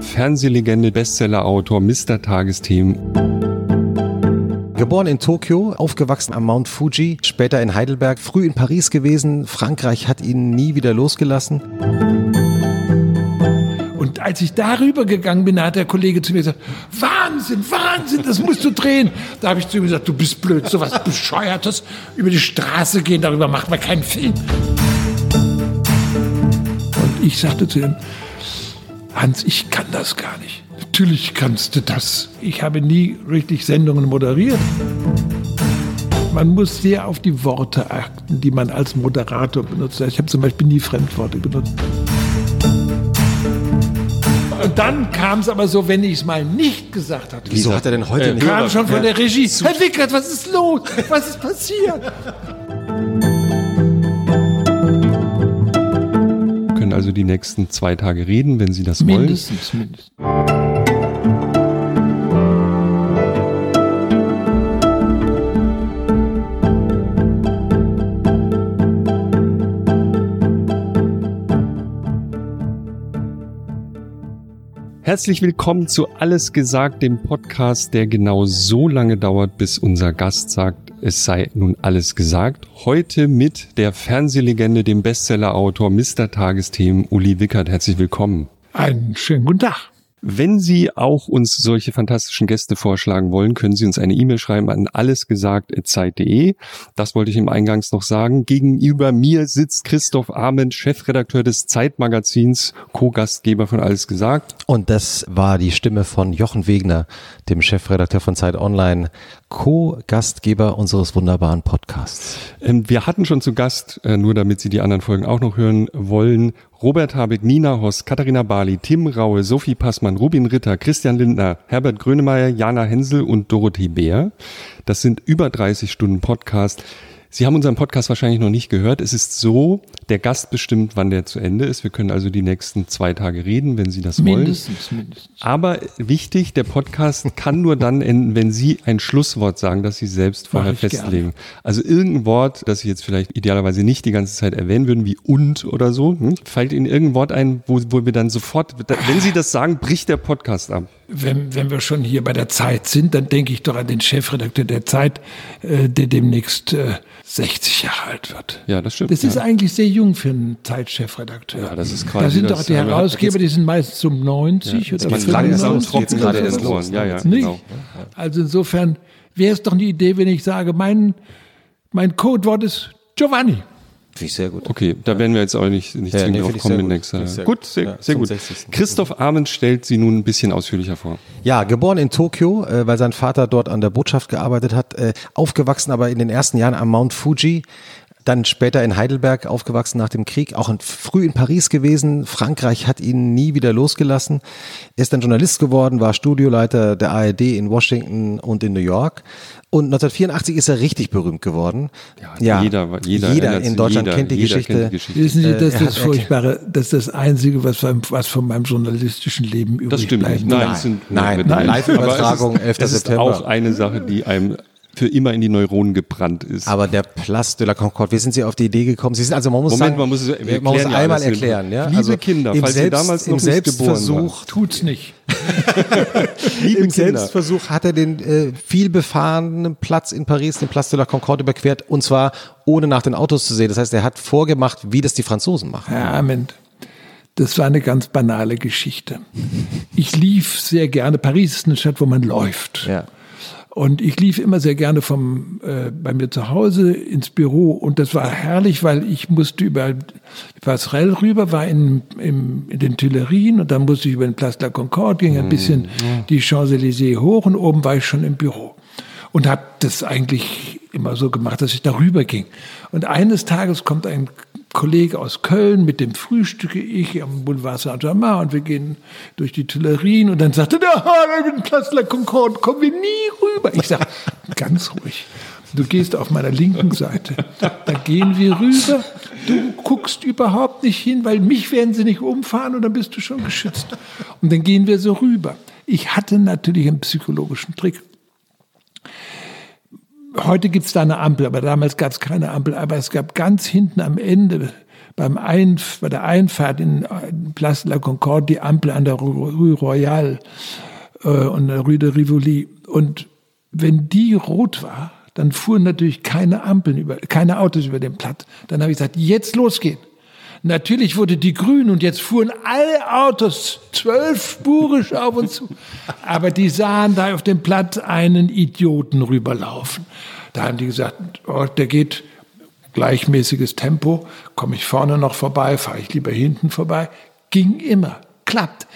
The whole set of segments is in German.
Fernsehlegende, Bestsellerautor, Mr. Tagesthemen. Geboren in Tokio, aufgewachsen am Mount Fuji, später in Heidelberg, früh in Paris gewesen. Frankreich hat ihn nie wieder losgelassen. Und als ich darüber gegangen bin, hat der Kollege zu mir gesagt, Wahnsinn, Wahnsinn, das musst du drehen. Da habe ich zu ihm gesagt, du bist blöd, so was Bescheuertes. Über die Straße gehen, darüber macht man keinen Film. Ich sagte zu ihm, Hans, ich kann das gar nicht. Natürlich kannst du das. Ich habe nie richtig Sendungen moderiert. Man muss sehr auf die Worte achten, die man als Moderator benutzt. Ich habe zum Beispiel nie Fremdworte benutzt. Und dann kam es aber so, wenn ich es mal nicht gesagt hatte. Wieso hat er denn heute Äh, nicht? kam schon von der Regie. Herr Wickert, was ist los? Was ist passiert? Also die nächsten zwei Tage reden, wenn Sie das wollen. Mindestens, mindestens. Herzlich willkommen zu Alles gesagt, dem Podcast, der genau so lange dauert, bis unser Gast sagt, es sei nun alles gesagt. Heute mit der Fernsehlegende, dem Bestsellerautor Mr. Tagesthemen, Uli Wickert. Herzlich willkommen. Einen schönen guten Tag. Wenn Sie auch uns solche fantastischen Gäste vorschlagen wollen, können Sie uns eine E-Mail schreiben an allesgesagt.zeit.de. Das wollte ich im Eingangs noch sagen. Gegenüber mir sitzt Christoph Ahmed, Chefredakteur des Zeitmagazins, Co-Gastgeber von Alles gesagt. Und das war die Stimme von Jochen Wegner, dem Chefredakteur von Zeit Online, Co-Gastgeber unseres wunderbaren Podcasts. Ähm, wir hatten schon zu Gast, äh, nur damit Sie die anderen Folgen auch noch hören wollen, Robert Habeck, Nina Hoss, Katharina Barley, Tim Raue, Sophie Passmann, Rubin Ritter, Christian Lindner, Herbert Grönemeyer, Jana Hensel und Dorothee Bär. Das sind über 30 Stunden Podcast. Sie haben unseren Podcast wahrscheinlich noch nicht gehört. Es ist so, der Gast bestimmt, wann der zu Ende ist. Wir können also die nächsten zwei Tage reden, wenn Sie das wollen. Mindestens, mindestens. Aber wichtig, der Podcast kann nur dann enden, wenn Sie ein Schlusswort sagen, das Sie selbst vorher festlegen. Also irgendein Wort, das Sie jetzt vielleicht idealerweise nicht die ganze Zeit erwähnen würden, wie und oder so. Hm? Fällt Ihnen irgendein Wort ein, wo, wo wir dann sofort, wenn Sie das sagen, bricht der Podcast ab. Wenn, wenn wir schon hier bei der Zeit sind, dann denke ich doch an den Chefredakteur der Zeit, äh, der demnächst äh, 60 Jahre alt wird. Ja, das stimmt. Das ist ja. eigentlich sehr jung für einen Zeitchefredakteur. Ja, das ist Da quasi sind das- doch die Herausgeber, die sind meistens um 90 oder man 95. langsam trocken gerade erst los, Ja, ja, genau. Also insofern wäre es doch eine Idee, wenn ich sage, mein, mein Codewort ist Giovanni. Finde ich sehr gut. Okay, da werden wir jetzt auch nicht, nicht Ja, zwingend nee, drauf kommen in gut. nächster ich sehr Gut, sehr, Ja, sehr gut. 60. Christoph Ahmed stellt Sie nun ein bisschen ausführlicher vor. Ja, geboren in Tokio, äh, weil sein Vater dort an der Botschaft gearbeitet hat, äh, aufgewachsen aber in den ersten Jahren am Mount Fuji, dann später in Heidelberg aufgewachsen nach dem Krieg, auch in, früh in Paris gewesen. Frankreich hat ihn nie wieder losgelassen. Er ist dann Journalist geworden, war Studioleiter der ARD in Washington und in New York. Und 1984 ist er richtig berühmt geworden. Ja, jeder- jeder erinnert in Deutschland jeder- kennt die jeder Geschichte. kennt die Geschichte. Wissen Sie, Äh, das ist das Furchtbare, das ist das Einzige, was, von- was von meinem journalistischen Leben übrig Das stimmt bleibt. nicht. Nein, Nein, nein, nein. Live-Übertragung, Aber es ist, 11. es ist September. auch eine Sache, die einem für immer in die Neuronen gebrannt ist. Aber der Place de la Concorde, wie sind Sie auf die Idee gekommen? Sie sind also, man muss Moment, sagen, man muss man muss ja einmal erklären, ja. Liebe also Kinder, im falls Sie Selbst, damals im noch nicht geboren Selbstversuch, Tut's nicht. Liebe im Kinder. Selbstversuch hat er den äh, viel befahrenen Platz in Paris, den Place de la Concorde überquert und zwar ohne nach den Autos zu sehen. Das heißt, er hat vorgemacht, wie das die Franzosen machen. Ja, Moment. Das war eine ganz banale Geschichte. Ich lief sehr gerne. Paris ist eine Stadt, wo man läuft. Ja. Und ich lief immer sehr gerne vom äh, bei mir zu Hause ins Büro. Und das war herrlich, weil ich musste über die Passerelle rüber, war in, im, in den Tuilerien. Und dann musste ich über den Place de la Concorde, ging ein bisschen die Champs-Élysées hoch. Und oben war ich schon im Büro. Und habe das eigentlich immer so gemacht, dass ich darüber ging. Und eines Tages kommt ein Kollege aus Köln, mit dem frühstücke ich am Boulevard Saint-Germain und wir gehen durch die Tuilerien und dann sagte der, ah, mit dem Place la Concorde kommen wir nie rüber. Ich sage, ganz ruhig. Du gehst auf meiner linken Seite. Da gehen wir rüber. Du guckst überhaupt nicht hin, weil mich werden sie nicht umfahren und dann bist du schon geschützt. Und dann gehen wir so rüber. Ich hatte natürlich einen psychologischen Trick. Heute gibt es da eine Ampel, aber damals gab es keine Ampel. Aber es gab ganz hinten am Ende beim Einf bei der Einfahrt in Place de la Concorde die Ampel an der Rue Royale äh, und der Rue de Rivoli. Und wenn die rot war, dann fuhren natürlich keine Ampeln über, keine Autos über den Platt. Dann habe ich gesagt, jetzt losgehen. Natürlich wurde die grün und jetzt fuhren alle Autos zwölfspurig auf uns zu. Aber die sahen da auf dem Platt einen Idioten rüberlaufen. Da haben die gesagt, oh, der geht gleichmäßiges Tempo, komme ich vorne noch vorbei, fahre ich lieber hinten vorbei. Ging immer, klappt.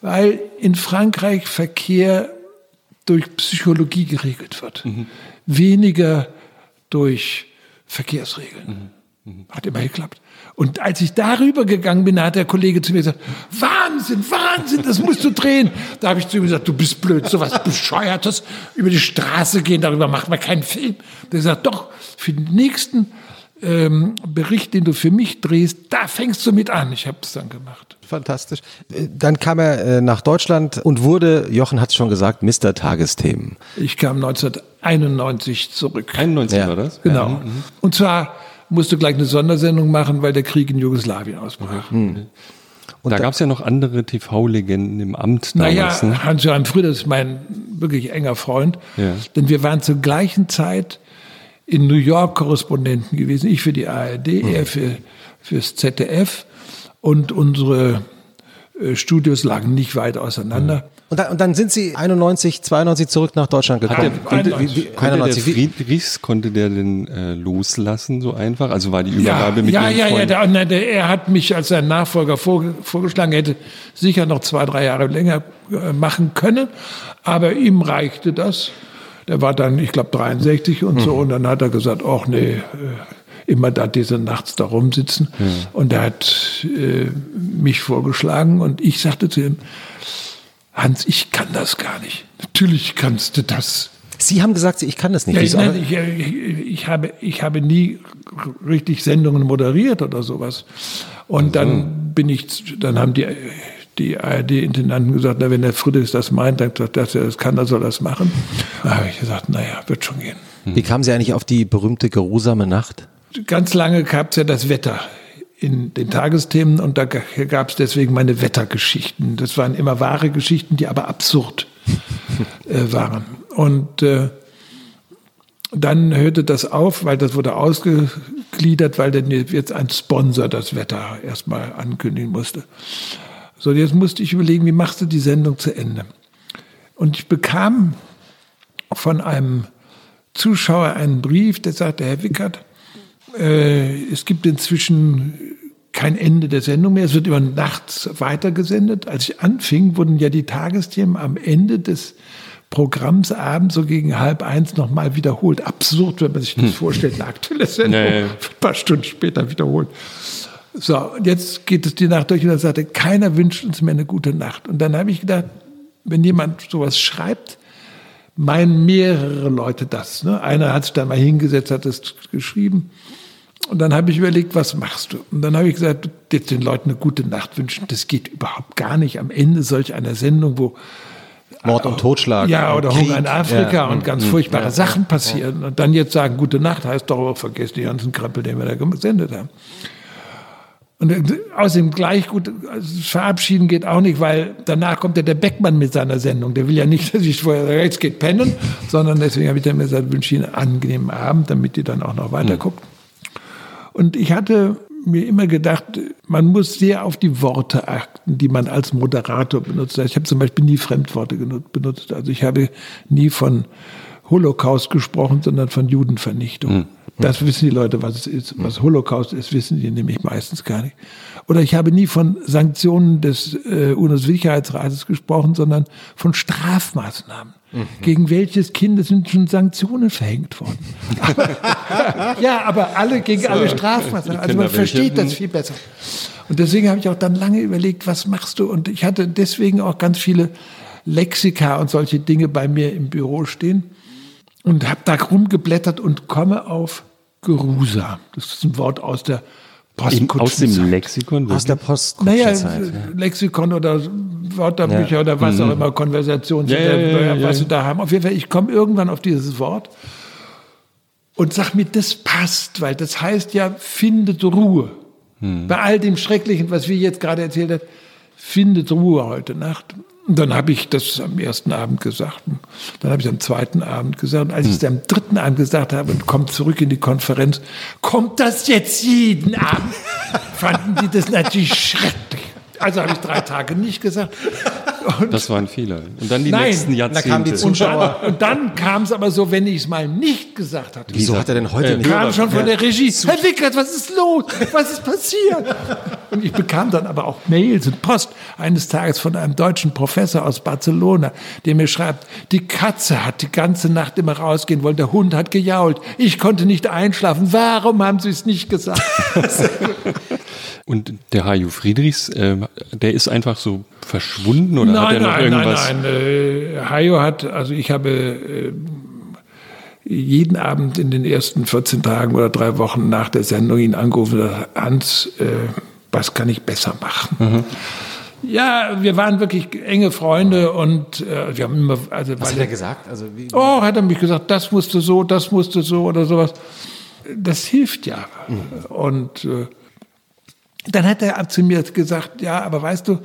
Weil in Frankreich Verkehr durch Psychologie geregelt wird. Mhm. Weniger durch Verkehrsregeln. Mhm. Mhm. Hat immer geklappt. Und als ich darüber gegangen bin, hat der Kollege zu mir gesagt, Wahnsinn, Wahnsinn, das musst du drehen. Da habe ich zu ihm gesagt, du bist blöd, sowas Bescheuertes, über die Straße gehen, darüber macht man keinen Film. Der sagt, doch, für den nächsten ähm, Bericht, den du für mich drehst, da fängst du mit an. Ich habe es dann gemacht. Fantastisch. Äh, dann kam er äh, nach Deutschland und wurde, Jochen hat es schon gesagt, Mr. Tagesthemen. Ich kam 1991 zurück. 91 ja. war das? Genau. Ja. Mhm. Und zwar musste gleich eine Sondersendung machen, weil der Krieg in Jugoslawien ausbrach. Mhm. Und da, da gab es ja noch andere TV-Legenden im Amt damals. Naja, ne? Hans-Johann Frieder ist mein wirklich enger Freund. Ja. Denn wir waren zur gleichen Zeit in New York Korrespondenten gewesen. Ich für die ARD, mhm. er für, fürs ZDF. Und unsere Studios lagen nicht weit auseinander. Und dann, und dann sind Sie 91, 92 zurück nach Deutschland gekommen. Der, konnte, wie, wie, konnte der Friedrichs, konnte der denn äh, loslassen so einfach? Also war die Übergabe ja, mit Ja, ja, ja, der, der, der, er hat mich als sein Nachfolger vor, vorgeschlagen, er hätte sicher noch zwei, drei Jahre länger äh, machen können, aber ihm reichte das. Der war dann, ich glaube, 63 und mhm. so, und dann hat er gesagt, ach nee, äh, immer da diese nachts da rumsitzen. Mhm. Und er hat äh, mich vorgeschlagen und ich sagte zu ihm, Hans, ich kann das gar nicht. Natürlich kannst du das. Sie haben gesagt, ich kann das nicht. Ja, ich, nein, ich, ich, habe, ich habe nie richtig Sendungen moderiert oder sowas. Und also. dann bin ich, dann haben die, die ARD-Intendanten gesagt, na, wenn der Friedrichs das meint, dann dass er das kann, dann soll er das machen. Da habe ich gesagt, naja, wird schon gehen. Wie kamen Sie eigentlich auf die berühmte geruhsame Nacht? Ganz lange gab es ja das Wetter in den Tagesthemen und da gab es deswegen meine Wettergeschichten. Das waren immer wahre Geschichten, die aber absurd äh, waren. Und äh, dann hörte das auf, weil das wurde ausgegliedert, weil dann jetzt ein Sponsor das Wetter erstmal ankündigen musste. So, jetzt musste ich überlegen, wie machst du die Sendung zu Ende? Und ich bekam von einem Zuschauer einen Brief, der sagte, Herr Wickert, äh, es gibt inzwischen kein Ende der Sendung mehr. Es wird immer nachts weitergesendet. Als ich anfing, wurden ja die Tagesthemen am Ende des Programms abends so gegen halb eins nochmal wiederholt. Absurd, wenn man sich das hm. vorstellt, eine aktuelle Sendung, nee. ein paar Stunden später wiederholt. So, und jetzt geht es die Nacht durch und er sagte, keiner wünscht uns mehr eine gute Nacht. Und dann habe ich gedacht, wenn jemand sowas schreibt, meinen mehrere Leute das. Ne? Einer hat sich dann mal hingesetzt, hat es geschrieben. Und dann habe ich überlegt, was machst du? Und dann habe ich gesagt, jetzt den Leuten eine gute Nacht wünschen, das geht überhaupt gar nicht. Am Ende solch einer Sendung, wo Mord und Totschlag. Ja, oder Krieg. Hunger in Afrika ja. und ganz furchtbare ja. Sachen passieren. Und dann jetzt sagen, gute Nacht, heißt doch vergesst die ganzen Krempel, den wir da gesendet haben. Und außerdem gleich gut, also verabschieden geht auch nicht, weil danach kommt ja der Beckmann mit seiner Sendung. Der will ja nicht, dass ich vorher rechts geht pennen, sondern deswegen habe ich dann mir gesagt, wünsche Ihnen einen angenehmen Abend, damit die dann auch noch weiter guckt. Und ich hatte mir immer gedacht, man muss sehr auf die Worte achten, die man als Moderator benutzt. Ich habe zum Beispiel nie Fremdworte benutzt. Also ich habe nie von Holocaust gesprochen, sondern von Judenvernichtung. Mhm. Das wissen die Leute, was es ist. Was Holocaust ist, wissen die nämlich meistens gar nicht. Oder ich habe nie von Sanktionen des äh, UNO-Sicherheitsrates gesprochen, sondern von Strafmaßnahmen. Mhm. Gegen welches Kind sind schon Sanktionen verhängt worden? ja, aber alle gegen so, alle Strafmaßnahmen. Also man versteht das viel besser. Und deswegen habe ich auch dann lange überlegt, was machst du? Und ich hatte deswegen auch ganz viele Lexika und solche Dinge bei mir im Büro stehen und habe da rumgeblättert und komme auf Gerusa. Das ist ein Wort aus der aus dem Lexikon? Aus der Post. Naja, Lexikon oder Wörterbücher ja. oder was mhm. auch immer, Konversations, ja, ja, was sie da haben. Auf jeden Fall, ich komme irgendwann auf dieses Wort und sag mir, das passt, weil das heißt ja, findet Ruhe. Hm. Bei all dem Schrecklichen, was wir jetzt gerade erzählt haben, findet Ruhe heute Nacht. Und dann habe ich das am ersten Abend gesagt. Dann habe ich am zweiten Abend gesagt. Und als ich es am dritten Abend gesagt habe und kommt zurück in die Konferenz, kommt das jetzt jeden Abend? Fanden die das natürlich schrecklich. Also habe ich drei Tage nicht gesagt. Und das war ein Fehler. Und dann die nein, nächsten Jahrzehnte. Da kamen die Zuschauer. Und dann, dann kam es aber so, wenn ich es mal nicht gesagt hatte. Wieso hat er denn heute äh, nicht? Kam schon von der Regie. Herr Wickert, was ist los? Was ist passiert? Und ich bekam dann aber auch Mails und Post eines Tages von einem deutschen Professor aus Barcelona, der mir schreibt, die Katze hat die ganze Nacht immer rausgehen wollen, der Hund hat gejault, ich konnte nicht einschlafen. Warum haben Sie es nicht gesagt? Und der Haju Friedrichs, äh, der ist einfach so verschwunden oder nein, hat er noch nein, irgendwas? Nein, nein, äh, Hajo hat, also ich habe äh, jeden Abend in den ersten 14 Tagen oder drei Wochen nach der Sendung ihn angerufen Hans, äh, was kann ich besser machen? Mhm. Ja, wir waren wirklich enge Freunde und äh, wir haben immer. Also, Was hat er gesagt? Also, wie, wie? Oh, hat er mich gesagt, das musste so, das musste so oder sowas. Das hilft ja. Mhm. Und äh, dann hat er zu mir gesagt, ja, aber weißt du,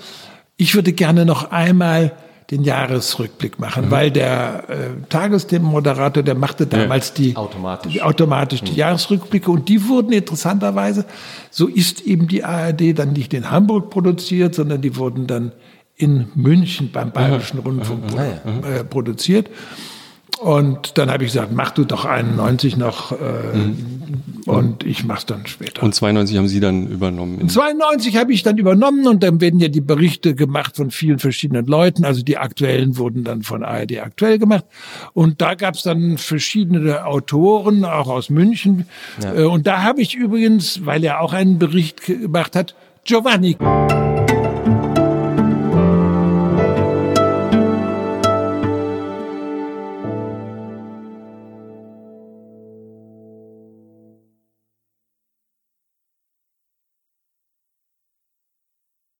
ich würde gerne noch einmal den Jahresrückblick machen, mhm. weil der äh, Tagesthemenmoderator, der machte damals ja. die automatisch, automatisch die mhm. Jahresrückblicke und die wurden interessanterweise, so ist eben die ARD dann nicht in Hamburg produziert, sondern die wurden dann in München beim Bayerischen Rundfunk äh, produziert. Und dann habe ich gesagt, mach du doch 91 noch äh, mhm. und ich mach's dann später. Und 92 haben Sie dann übernommen? Und 92 habe ich dann übernommen und dann werden ja die Berichte gemacht von vielen verschiedenen Leuten. Also die aktuellen wurden dann von ARD aktuell gemacht. Und da gab's dann verschiedene Autoren, auch aus München. Ja. Äh, und da habe ich übrigens, weil er auch einen Bericht gemacht hat, Giovanni